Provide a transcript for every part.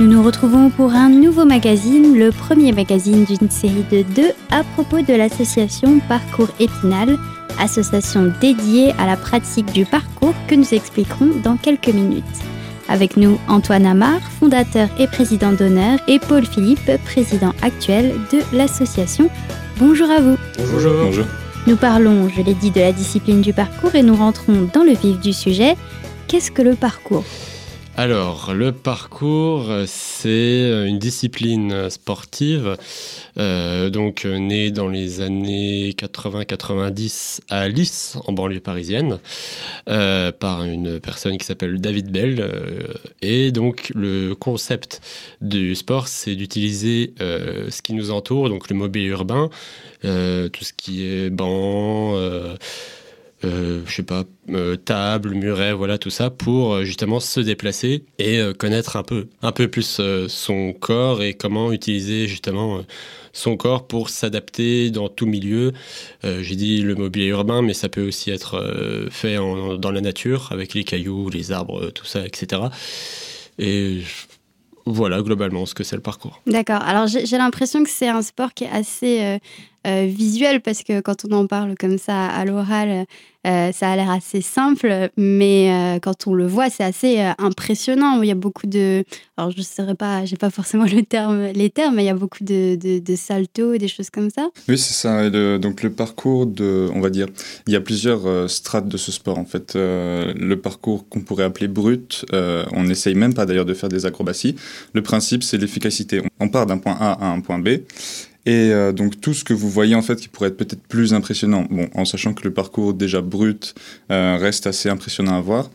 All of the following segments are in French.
Nous nous retrouvons pour un nouveau magazine, le premier magazine d'une série de deux à propos de l'association Parcours Épinal, association dédiée à la pratique du parcours que nous expliquerons dans quelques minutes. Avec nous Antoine Amar, fondateur et président d'honneur, et Paul Philippe, président actuel de l'association. Bonjour à vous. Bonjour. Bonjour. Nous parlons, je l'ai dit, de la discipline du parcours et nous rentrons dans le vif du sujet. Qu'est-ce que le parcours? Alors, le parcours, c'est une discipline sportive, euh, donc née dans les années 80-90 à Lys, en banlieue parisienne, euh, par une personne qui s'appelle David Bell. Euh, et donc, le concept du sport, c'est d'utiliser ce qui nous entoure, donc le mobilier urbain, tout ce qui est banc euh, je sais pas, euh, table, muret, voilà tout ça pour euh, justement se déplacer et euh, connaître un peu, un peu plus son corps et comment utiliser justement son corps pour s'adapter dans tout milieu. J'ai dit le mobilier urbain, mais ça peut aussi être fait dans la nature avec les cailloux, les arbres, tout ça, etc. Et voilà globalement ce que c'est le parcours. D'accord. Alors j'ai l'impression que c'est un sport qui est assez euh, visuel parce que quand on en parle comme ça à l'oral, euh, ça a l'air assez simple, mais euh, quand on le voit, c'est assez impressionnant. Il y a beaucoup de, alors je ne pas, j'ai pas forcément le terme, les termes, mais il y a beaucoup de, de, saltos et des choses comme ça. Oui, c'est ça. donc le parcours de, on va dire, il y a plusieurs strates de ce sport en fait. le parcours qu'on pourrait appeler brut, on n'essaye même pas d'ailleurs de faire des acrobaties. Le principe, c'est l'efficacité. On part d'un point A à un point B et euh, donc tout ce que vous voyez en fait qui pourrait être peut-être plus impressionnant, bon, en sachant que le parcours déjà brut euh, reste assez impressionnant à voir.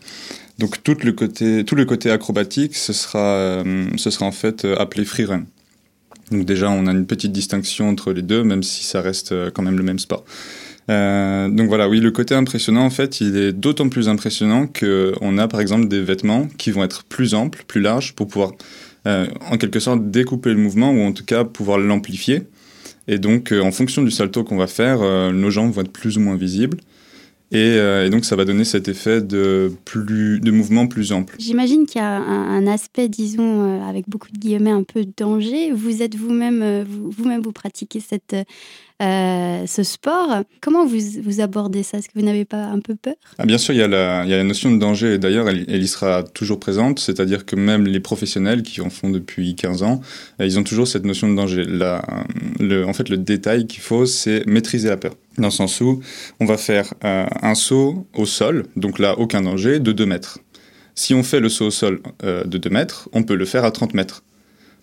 Donc tout le côté, tout le côté acrobatique, ce sera, euh, ce sera en fait appelé freerun. Donc déjà, on a une petite distinction entre les deux, même si ça reste quand même le même sport. donc voilà, oui, le côté impressionnant, en fait, il est d'autant plus impressionnant qu'on a par exemple des vêtements qui vont être plus amples, plus larges, pour pouvoir en quelque sorte découper le mouvement ou en tout cas pouvoir l'amplifier. Et donc, euh, en fonction du salto qu'on va faire, euh, nos jambes vont être plus ou moins visibles. Euh, et, donc, ça va donner cet effet de, plus, de mouvement plus ample. J'imagine qu'il y a un, aspect, disons, avec beaucoup de guillemets, un peu danger. Vous êtes vous-même, vous-même, vous pratiquez cette euh, ce sport. Comment vous, vous abordez ça? Est-ce que vous n'avez pas un peu peur? Ah, Bien sûr, il y, a la, notion de danger, et d'ailleurs, elle, elle, y sera toujours présente, c'est-à-dire que même les professionnels qui en font depuis 15 ans, euh, ils ont toujours cette notion de danger. Le, en fait, le détail qu'il faut, c'est maîtriser la peur. Dans le sens où on va faire euh, un saut au sol, donc là, aucun danger, de 2 mètres. Si on fait le saut au sol de 2 mètres, on peut le faire à 30 mètres.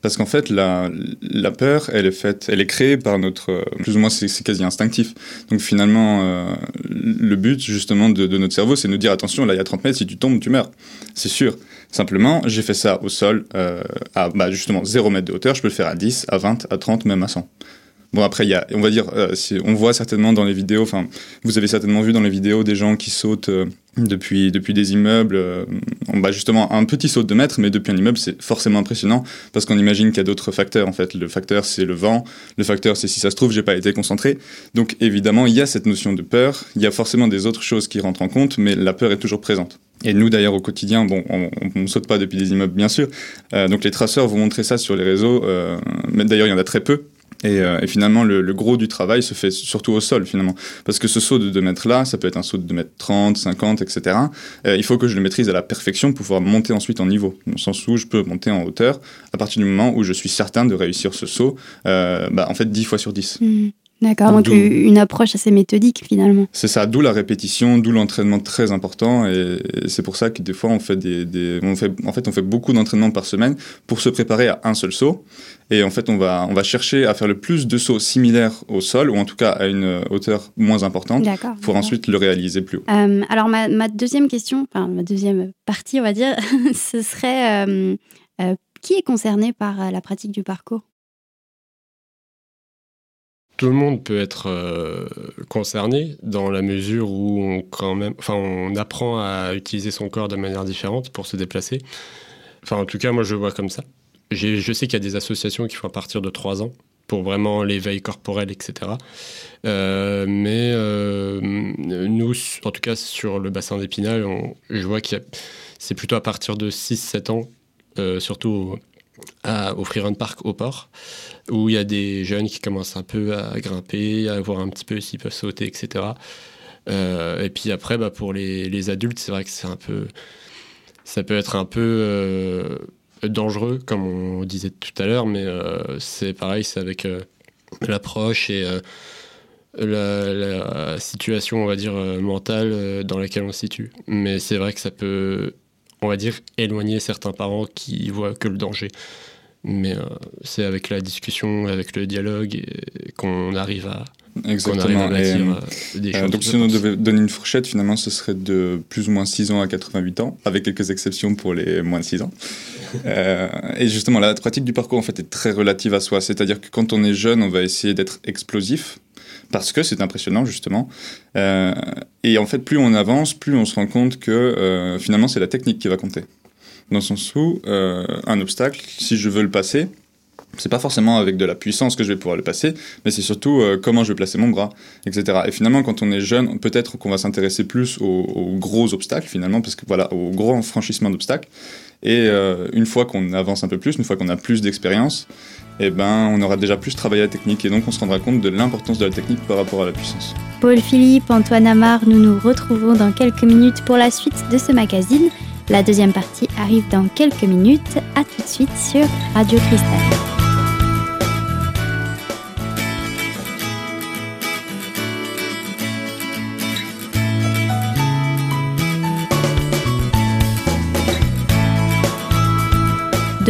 Parce qu'en fait, la, la, peur, elle est faite, elle est créée par notre, plus ou moins, c'est quasi instinctif. Donc finalement, euh, le but justement de, de notre cerveau, c'est de nous dire attention, là il y a 30 mètres, si tu tombes, tu meurs. C'est sûr. Simplement, j'ai fait ça au sol, euh, à bah, justement 0 mètre de hauteur, je peux le faire à 10, à 20, à 30, même à 100. Bon après il y a, on va dire, euh, on voit certainement dans les vidéos, enfin vous avez certainement vu dans les vidéos des gens qui sautent euh, depuis depuis des immeubles, euh, bah justement un petit saut de mètre, mais depuis un immeuble c'est forcément impressionnant parce qu'on imagine qu'il y a d'autres facteurs en fait. Le facteur c'est le vent, le facteur c'est si ça se trouve j'ai pas été concentré. Donc évidemment il y a cette notion de peur, il y a forcément des autres choses qui rentrent en compte, mais la peur est toujours présente. Et nous, d'ailleurs, au quotidien, bon, on ne saute pas depuis des immeubles, bien sûr. Euh, donc, les traceurs vont montrer ça sur les réseaux. Euh, mais d'ailleurs, il y en a très peu. Et, euh, et, finalement, le, le, gros du travail se fait surtout au sol, finalement. Parce que ce saut de 2 mètres là, ça peut être un saut de 2 mètres 30, 50, etc. Il faut que je le maîtrise à la perfection pour pouvoir monter ensuite en niveau. Dans le sens où je peux monter en hauteur à partir du moment où je suis certain de réussir ce saut, euh, bah, en fait, 10 fois sur 10. D'accord, donc, une approche assez méthodique finalement. C'est ça, d'où la répétition, d'où l'entraînement très important, et c'est pour ça que des fois on fait des, des on fait, en fait on fait beaucoup d'entraînement par semaine pour se préparer à un seul saut, et en fait on va on va chercher à faire le plus de sauts similaires au sol, ou en tout cas à une hauteur moins importante, pour ensuite le réaliser plus haut. Euh, alors ma, ma, deuxième question, enfin ma deuxième partie on va dire, ce serait euh, euh, qui est concerné par la pratique du parcours? Tout le monde peut être euh, concerné dans la mesure où on, quand même, enfin, on apprend à utiliser son corps de manière différente pour se déplacer. Enfin, en tout cas, moi, je vois comme ça. Je sais qu'il y a des associations qui font à partir de 3 ans pour vraiment l'éveil corporel, etc. Euh, mais euh, nous, en tout cas, sur le bassin d'Épinal, je vois que c'est plutôt à partir de 6-7 ans, surtout à, au Freerun Park au port, où il y a des jeunes qui commencent un peu à grimper, à voir un petit peu s'ils peuvent sauter, etc. et puis après, bah, pour les, adultes, c'est vrai que c'est un peu, ça peut être un peu dangereux, comme on disait tout à l'heure, mais c'est pareil, c'est avec l'approche et la, situation, on va dire, euh, mentale euh, dans laquelle on se situe. Mais c'est vrai que ça peut, on va dire, éloigner certains parents qui voient que le danger. Mais euh, c'est avec la discussion, avec le dialogue qu'on arrive à, Exactement. donc si on devait donner une fourchette, finalement, ce serait de plus ou moins 6 ans à 88 ans, avec quelques exceptions pour les moins de 6 ans. et justement, la pratique du parcours, en fait, est très relative à soi. C'est-à-dire que quand on est jeune, on va essayer d'être explosif, parce que c'est impressionnant justement. Euh, et en fait, plus on avance, plus on se rend compte que euh, finalement c'est la technique qui va compter. Dans le sens où euh, un obstacle, si je veux le passer, c'est pas forcément avec de la puissance que je vais pouvoir le passer, mais c'est surtout comment je vais placer mon bras, etc. Et finalement, quand on est jeune, peut-être qu'on va s'intéresser plus aux, gros obstacles, finalement, parce que voilà, aux gros franchissement d'obstacles. Et une fois qu'on avance un peu plus, une fois qu'on a plus d'expérience, eh ben, on aura déjà plus travaillé la technique et donc on se rendra compte de l'importance de la technique par rapport à la puissance. Paul Philippe, Antoine Amar, nous nous retrouvons dans quelques minutes pour la suite de ce magazine. La deuxième partie arrive dans quelques minutes. A tout de suite sur Radio Cristal.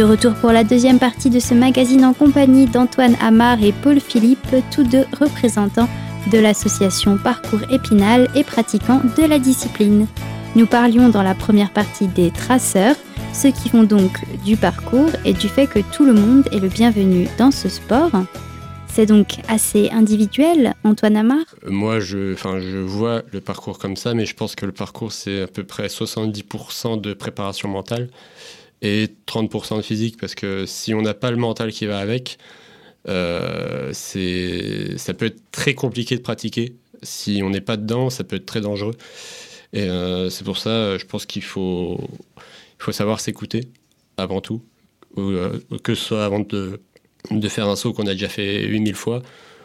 De retour pour la deuxième partie de ce magazine en compagnie d'Antoine Amar et Paul Philippe, tous deux représentants de l'association Parcours Épinal et pratiquants de la discipline. Nous parlions dans la première partie des traceurs, ceux qui font donc du parcours et du fait que tout le monde est le bienvenu dans ce sport. C'est donc assez individuel, Antoine Amar? Moi, je, je vois le parcours comme ça, mais je pense que le parcours, c'est à peu près 70% de préparation mentale et 30% de physique parce que si on n'a pas le mental qui va avec, euh, ça peut être très compliqué de pratiquer. Si on n'est pas dedans, ça peut être très dangereux. Et euh, c'est pour ça, je pense qu'il faut, il faut savoir s'écouter avant tout, euh, que ce soit avant de, de faire un saut qu'on a déjà fait 8000 fois,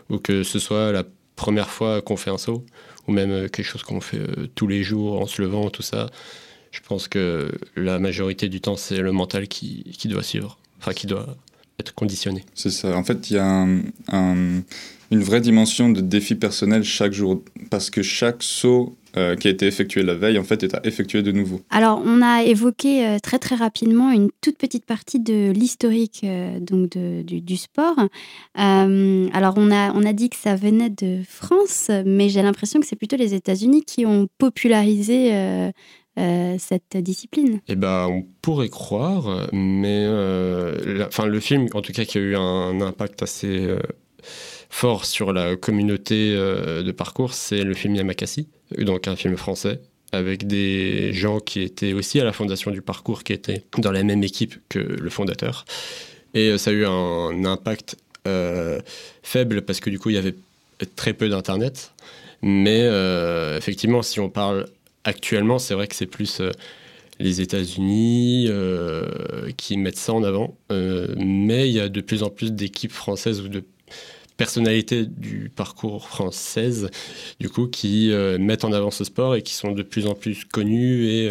ou que ce soit la première fois qu'on fait un saut, ou même quelque chose qu'on fait tous les jours en se levant, tout ça je pense que la majorité du temps, c'est le mental qui, qui, doit suivre, enfin qui doit être conditionné. C'est ça. En fait, il y a un, une vraie dimension de défi personnel chaque jour, parce que chaque saut euh, qui a été effectué la veille, en fait, est à effectuer de nouveau. Alors, on a évoqué euh, très très rapidement une toute petite partie de l'historique euh, donc de, du, du, sport. alors, on a, on a dit que ça venait de France, mais j'ai l'impression que c'est plutôt les États-Unis qui ont popularisé euh, cette discipline Eh ben, on pourrait croire, mais euh, enfin, le film, en tout cas, qui a eu un, impact assez euh, fort sur la communauté de parcours, c'est le film Yamakasi, donc un film français avec des gens qui étaient aussi à la fondation du parcours, qui étaient dans la même équipe que le fondateur. Et ça a eu un impact faible parce que du coup, il y avait très peu d'Internet. Mais effectivement, si on parle actuellement, c'est vrai que c'est plus euh, les États-Unis euh, qui mettent ça en avant. Euh, mais il y a de plus en plus d'équipes françaises ou de personnalités du parcours française, du coup, qui mettent en avant ce sport et qui sont de plus en plus connus. Et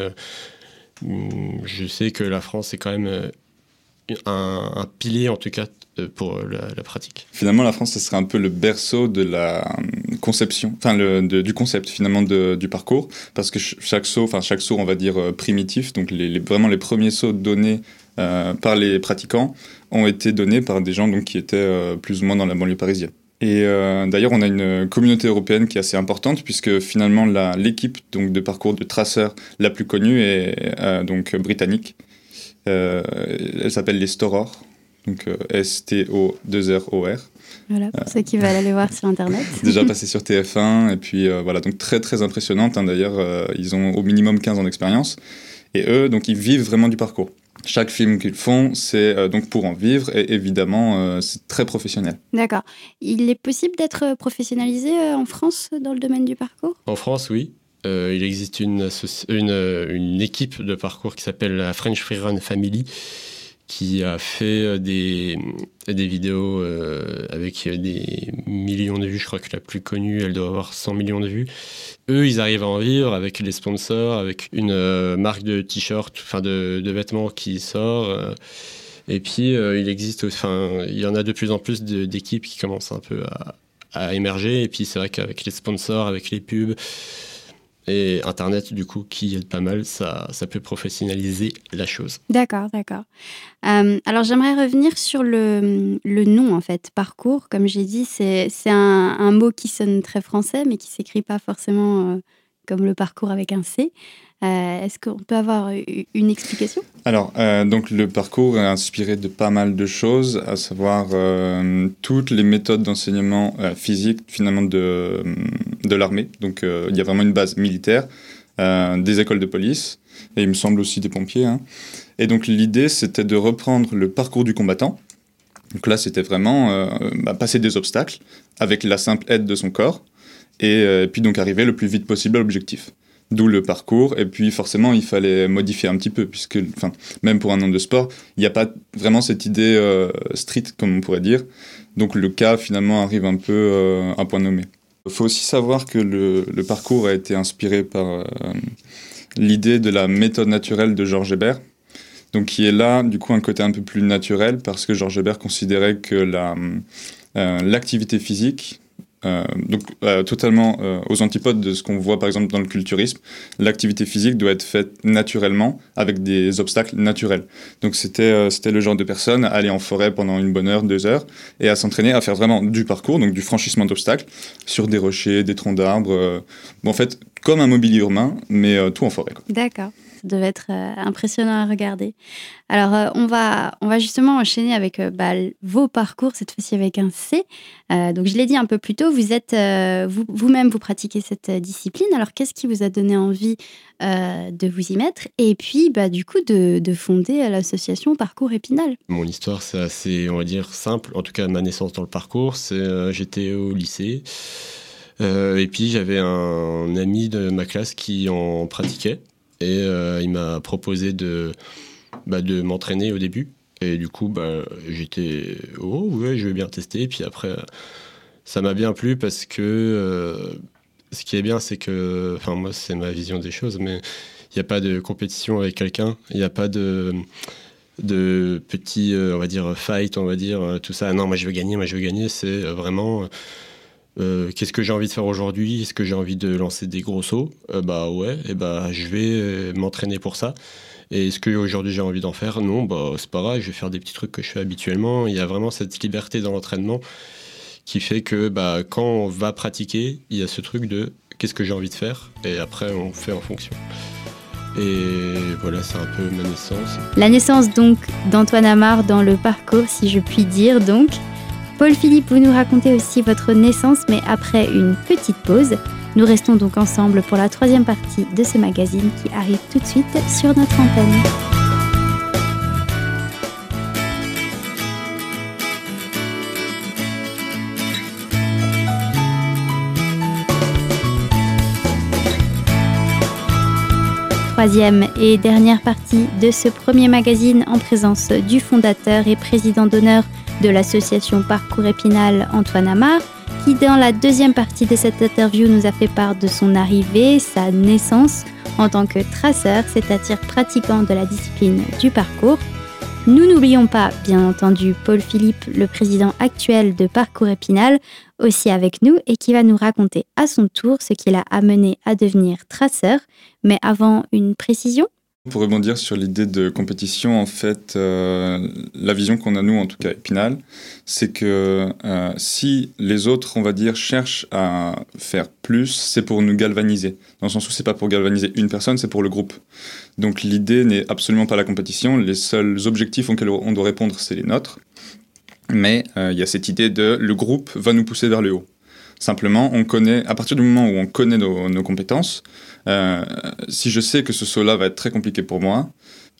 je sais que la France est quand même un, pilier, en tout cas, pour la, pratique. Finalement, la France, ce serait un peu le berceau de la euh, conception, enfin du concept finalement du parcours, parce que chaque saut, enfin chaque saut, on va dire euh, primitif, donc vraiment les premiers sauts donnés euh, par les pratiquants ont été donnés par des gens donc qui étaient plus ou moins dans la banlieue parisienne. Et d'ailleurs, on a une communauté européenne qui est assez importante puisque finalement l'équipe donc de parcours de traceurs la plus connue est donc britannique. elle s'appelle les Storors donc euh, S-T-O-2-R-O-R. Voilà, pour ceux qui veulent aller voir sur Internet. Déjà passé sur TF1, et puis euh, voilà, donc très très impressionnante. Hein, d'ailleurs, euh, ils ont au minimum 15 ans d'expérience. Et eux, donc ils vivent vraiment du parcours. Chaque film qu'ils font, c'est donc pour en vivre, et évidemment, c'est très professionnel. D'accord. Il est possible d'être professionnalisé en France dans le domaine du parcours? En France, oui. il existe une, une, une, équipe de parcours qui s'appelle la French Freerun Family qui a fait des, des vidéos avec des millions de vues. Je crois que la plus connue, elle doit avoir 100 millions de vues. Eux, ils arrivent à en vivre avec les sponsors, avec une marque de t-shirt, enfin de, de, vêtements qui sort. et puis, il existe, enfin, il y en a de plus en plus d'équipes qui commencent un peu à émerger. Et puis c'est vrai qu'avec les sponsors, avec les pubs et Internet, du coup, qui aide pas mal, ça, ça peut professionnaliser la chose. D'accord, d'accord. Euh, alors j'aimerais revenir sur le, le, nom, en fait. Parcours, comme j'ai dit, c'est un, un, mot qui sonne très français, mais qui s'écrit pas forcément euh, comme le parcours avec un C. Euh, est-ce qu'on peut avoir une explication? Alors, euh, donc le parcours est inspiré de pas mal de choses, à savoir euh, toutes les méthodes d'enseignement physique finalement de, de l'armée. Donc, il y a vraiment une base militaire, des écoles de police, et il me semble aussi des pompiers. Hein. Et donc, l'idée, c'était de reprendre le parcours du combattant. Donc là, c'était vraiment bah, passer des obstacles avec la simple aide de son corps, et puis donc arriver le plus vite possible à l'objectif. D'où le parcours. Et puis forcément, il fallait modifier un petit peu, puisque enfin, même pour un nom de sport, il n'y a pas vraiment cette idée euh, street, comme on pourrait dire. Donc le cas, finalement, arrive un peu euh, à point nommé. Il faut aussi savoir que le, parcours a été inspiré par euh, l'idée de la méthode naturelle de Georges Hébert. Donc qui est là, du coup, un côté un peu plus naturel, parce que Georges Hébert considérait que l'activité physique euh, donc euh, totalement euh, aux antipodes de ce qu'on voit par exemple dans le culturisme. L'activité physique doit être faite naturellement avec des obstacles naturels. Donc c'était c'était le genre de personne à aller en forêt pendant une bonne heure, deux heures et à s'entraîner à faire vraiment du parcours, donc du franchissement d'obstacles sur des rochers, des troncs d'arbres. bon, en fait, comme un mobilier urbain, mais tout en forêt. D'accord. Devait être euh, impressionnant à regarder. Alors, euh, on, va, on va justement enchaîner avec euh, bah, vos parcours, cette fois-ci avec un C. donc, je l'ai dit un peu plus tôt, vous êtes vous-même, vous, pratiquez cette discipline. Alors, qu'est-ce qui vous a donné envie de vous y mettre Et puis, bah, du coup, de, de fonder l'association Parcours Épinal? Mon histoire, c'est assez, on va dire, simple. En tout cas, ma naissance dans le parcours, c'est j'étais au lycée. et puis j'avais un ami de ma classe qui en pratiquait. Et euh, il m'a proposé de, bah, de m'entraîner au début. Et du coup, bah, j'étais, oh ouais, je vais bien tester. Puis après, ça m'a bien plu parce que euh, ce qui est bien, c'est que, enfin, moi, c'est ma vision des choses, mais il n'y a pas de compétition avec quelqu'un. Il n'y a pas de de petits, euh, on va dire, fight, on va dire, tout ça. Non, moi je veux gagner, moi je veux gagner. C'est vraiment euh, qu'est-ce que j'ai envie de faire aujourd'hui? Est-ce que j'ai envie de lancer des gros sauts? Euh, Bah ouais, et bah je vais euh, m'entraîner pour ça. Et est-ce qu'aujourd'hui j'ai envie d'en faire? Non, bah c'est pas grave, je vais faire des petits trucs que je fais habituellement. Il y a vraiment cette liberté dans l'entraînement qui fait que bah, quand on va pratiquer, il y a ce truc de qu'est-ce que j'ai envie de faire? Et après on fait en fonction. Et voilà, c'est un peu ma naissance. La naissance donc d'Antoine Amar dans le parcours, si je puis dire donc. Paul Philippe, vous nous racontez aussi votre naissance, mais après une petite pause. Nous restons donc ensemble pour la troisième partie de ce magazine qui arrive tout de suite sur notre antenne. Troisième et dernière partie de ce premier magazine en présence du fondateur et président d'honneur de l'association Parcours Épinal Antoine Amar, qui dans la deuxième partie de cette interview nous a fait part de son arrivée, sa naissance en tant que traceur, c'est-à-dire pratiquant de la discipline du parcours. Nous n'oublions pas, bien entendu, Paul Philippe, le président actuel de Parcours Épinal, aussi avec nous et qui va nous raconter à son tour ce qui l'a amené à devenir traceur. Mais avant une précision, pour rebondir sur l'idée de compétition, en fait, euh, la vision qu'on a nous, en tout cas Épinal, c'est que euh, si les autres, on va dire, cherchent à faire plus, c'est pour nous galvaniser. Dans le sens où c'est pas pour galvaniser une personne, c'est pour le groupe. Donc l'idée n'est absolument pas la compétition. Les seuls objectifs auxquels on doit répondre, c'est les nôtres. Mais euh, il y a cette idée de le groupe va nous pousser vers le haut. Simplement, on connaît, à partir du moment où on connaît nos, compétences, euh, si je sais que ce saut-là va être très compliqué pour moi,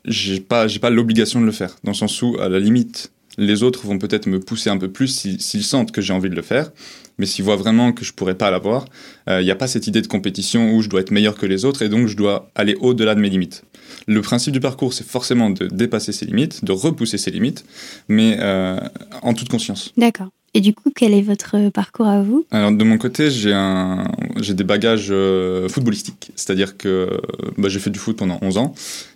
j'ai pas, j'ai pas l'obligation de le faire. Dans le sens où, à la limite, les autres vont peut-être me pousser un peu plus s'ils sentent que j'ai envie de le faire. Mais s'il voit vraiment que je pourrais pas l'avoir, il n'y a pas cette idée de compétition où je dois être meilleur que les autres et donc je dois aller au-delà de mes limites. Le principe du parcours, c'est forcément de dépasser ses limites, de repousser ses limites, mais en toute conscience. D'accord. Et du coup, quel est votre parcours à vous? Alors, de mon côté, j'ai un, j'ai des bagages euh, footballistiques. C'est-à-dire que bah, j'ai fait du foot pendant 11 ans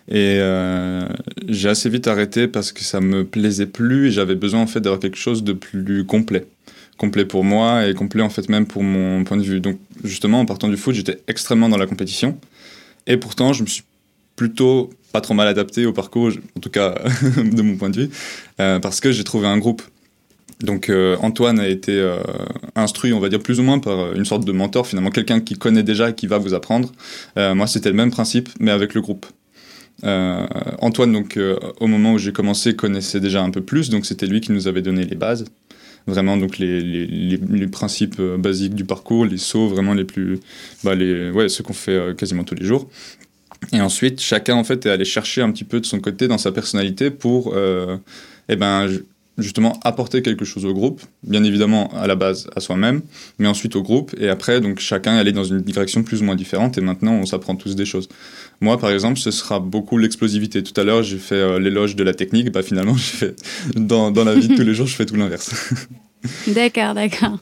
et euh, j'ai assez vite arrêté parce que ça me plaisait plus et j'avais besoin en fait d'avoir quelque chose de plus complet. Complet pour moi et complet en fait même pour mon point de vue. Donc, justement, en partant du foot, j'étais extrêmement dans la compétition et pourtant, je me suis plutôt pas trop mal adapté au parcours, en tout cas de mon point de vue, euh, parce que j'ai trouvé un groupe donc euh, Antoine a été euh, instruit, on va dire plus ou moins par une sorte de mentor, finalement quelqu'un qui connaît déjà qui va vous apprendre. moi, c'était le même principe, mais avec le groupe. Antoine, donc au moment où j'ai commencé, connaissait déjà un peu plus, donc c'était lui qui nous avait donné les bases, vraiment donc les, les, les, principes basiques du parcours, les sauts vraiment les plus, bah, les, ouais, ce qu'on fait quasiment tous les jours. Et ensuite, chacun en fait est allé chercher un petit peu de son côté dans sa personnalité pour, eh ben, justement apporter quelque chose au groupe, bien évidemment à la base à soi-même, mais ensuite au groupe, et après donc chacun aller dans une direction plus ou moins différente, et maintenant on s'apprend tous des choses. Moi par exemple, ce sera beaucoup l'explosivité. Tout à l'heure j'ai fait euh, l'éloge de la technique, bah finalement dans, dans la vie de tous les jours je fais tout l'inverse. D'accord, d'accord.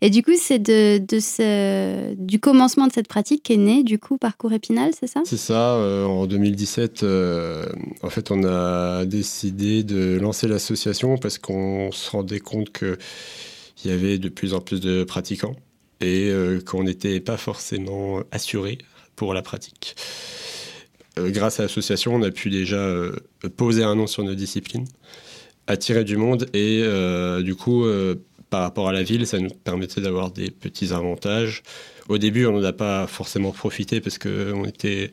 Et du coup, c'est de, ce, du commencement de cette pratique qu'est né du coup Parcours Épinal, c'est ça? C'est ça. Euh, en 2017, euh, en fait, on a décidé de lancer l'association parce qu'on se rendait compte qu'il y avait de plus en plus de pratiquants et euh, qu'on n'était pas forcément assuré pour la pratique. grâce à l'association, on a pu déjà poser un nom sur nos disciplines attirer du monde et euh, du coup, euh, par rapport à la ville, ça nous permettait d'avoir des petits avantages. Au début, on n'en a pas forcément profité parce qu'on était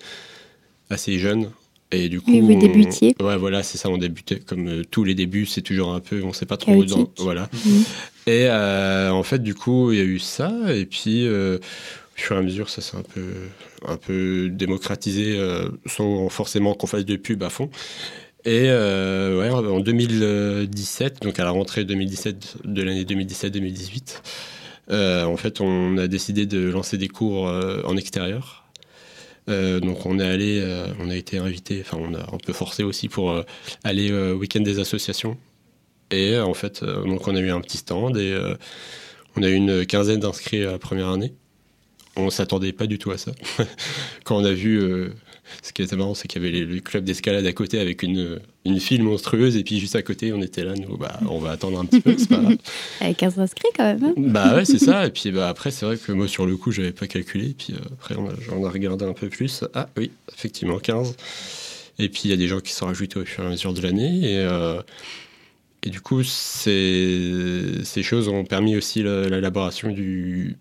assez jeunes. Et du coup, vous débutiez. ouais, voilà, c'est ça, on débutait. Comme euh, tous les débuts, c'est toujours un peu, on sait pas trop dans, voilà. Mhm. Et en fait, du coup, il y a eu ça, et puis au fur et à mesure, ça s'est un peu, un peu démocratisé, sans forcément qu'on fasse de pub à fond. Et euh, ouais, en 2017, donc à la rentrée 2017 de l'année 2017-2018, euh, en fait, on a décidé de lancer des cours euh, en extérieur. donc on est allé, on a été invité, enfin on a un peu forcé aussi pour aller au week-end des associations. Et en fait, donc on a eu un petit stand et on a eu une quinzaine d'inscrits à la première année. On s'attendait pas du tout à ça. Quand on a vu ce qui était marrant, c'est qu'il y avait le club d'escalade à côté avec une, une file monstrueuse, et puis juste à côté, on était là, nous, bah, on va attendre un petit peu, c'est pas grave. Avec 15 inscrits quand même. Hein. bah ouais, c'est ça. Et puis bah, après, c'est vrai que moi, sur le coup, j'avais pas calculé. Et puis euh, après, on a, regardé un peu plus. Ah oui, effectivement, 15. Et puis il y a des gens qui sont rajoutés au fur et à mesure de l'année. Et, euh, et du coup, ces, ces choses ont permis aussi l'élaboration du,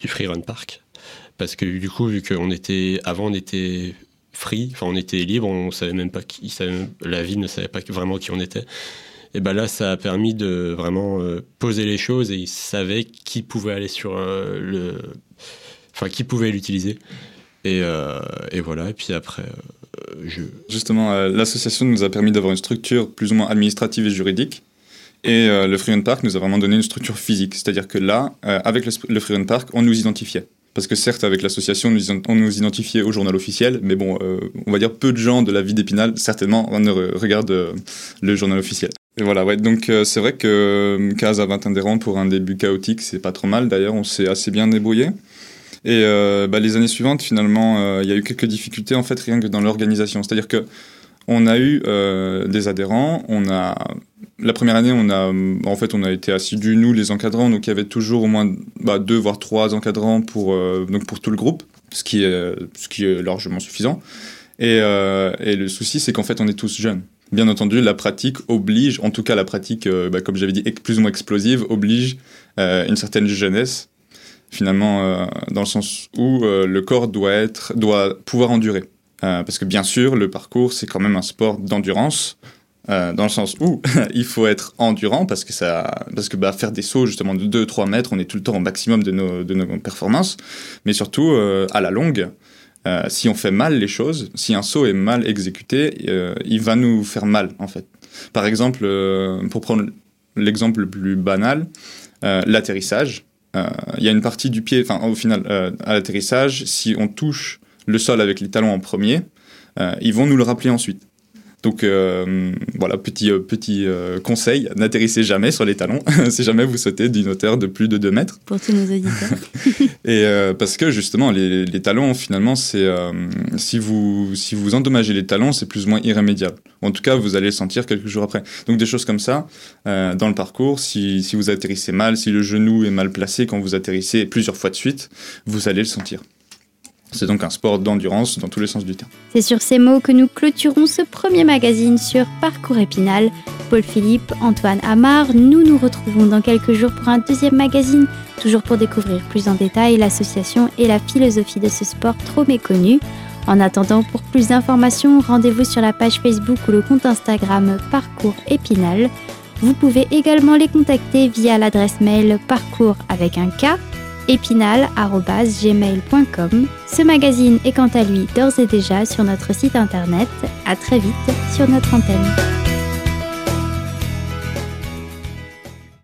du Free Run Park. Parce que du coup, vu qu'on était, avant, on était free, enfin on était libre, on savait même pas qui, la ville ne savait pas vraiment qui on était. Et ben là, ça a permis de vraiment euh, poser les choses et ils savaient qui pouvait aller sur euh, le, enfin qui pouvait l'utiliser. Et, euh, voilà. Et puis après, je... justement, l'association nous a permis d'avoir une structure plus ou moins administrative et juridique. Et le Freeland Park nous a vraiment donné une structure physique. C'est-à-dire que là, avec le, le Park, on nous identifiait. Parce que certes, avec l'association, on nous identifiait au journal officiel, mais bon, euh, on va dire peu de gens de la vie d'Épinal, certainement, ne regardent euh, le journal officiel. Et voilà, ouais, donc euh, c'est vrai que 15 à 20 adhérents pour un début chaotique, c'est pas trop mal. D'ailleurs, on s'est assez bien débrouillé. Et bah, les années suivantes, finalement, il y a eu quelques difficultés, en fait, rien que dans l'organisation. C'est-à-dire que on a eu des adhérents, on a la première année, on a, en fait, on a été assidus, nous, les encadrants, donc il y avait toujours au moins bah, deux, voire trois encadrants pour, euh, donc pour tout le groupe, ce qui est, largement suffisant. Et, euh, et le souci, c'est qu'en fait, on est tous jeunes. Bien entendu, la pratique oblige, en tout cas la pratique, euh, bah, comme j'avais dit, plus ou moins explosive, oblige une certaine jeunesse, finalement, dans le sens où le corps doit, être, doit pouvoir endurer. Parce que bien sûr, le parcours, c'est quand même un sport d'endurance. Euh, dans le sens où il faut être endurant parce que ça parce que bah, faire des sauts justement de 2-3 mètres on est tout le temps au maximum de nos, de nos performances mais surtout euh, à la longue euh, si on fait mal les choses si un saut est mal exécuté il va nous faire mal en fait par exemple pour prendre l'exemple le plus banal l'atterrissage il y a une partie du pied, enfin au final, à l'atterrissage, si on touche le sol avec les talons en premier, ils vont nous le rappeler ensuite. Donc euh, voilà, petit, euh, petit euh, conseil, n'atterrissez jamais sur les talons si jamais vous sautez d'une hauteur de plus de 2 mètres. Pour tous nos auditeurs. Et parce que justement, les, les talons, finalement, c'est si, vous, si vous endommagez les talons, c'est plus ou moins irrémédiable. En tout cas, vous allez le sentir quelques jours après. Donc des choses comme ça, dans le parcours, si, si vous atterrissez mal, si le genou est mal placé quand vous atterrissez plusieurs fois de suite, vous allez le sentir. C'est donc un sport d'endurance dans tous les sens du terme. C'est sur ces mots que nous clôturons ce premier magazine sur Parcours Épinal. Paul Philippe, Antoine Amar, nous nous retrouvons dans quelques jours pour un deuxième magazine, toujours pour découvrir plus en détail l'association et la philosophie de ce sport trop méconnu. En attendant, pour plus d'informations, rendez-vous sur la page Facebook ou le compte Instagram Parcours Épinal. Vous pouvez également les contacter via l'adresse mail parcours avec un K épinal.gmail.com. Ce magazine est quant à lui d'ores et déjà sur notre site internet. À très vite sur notre antenne.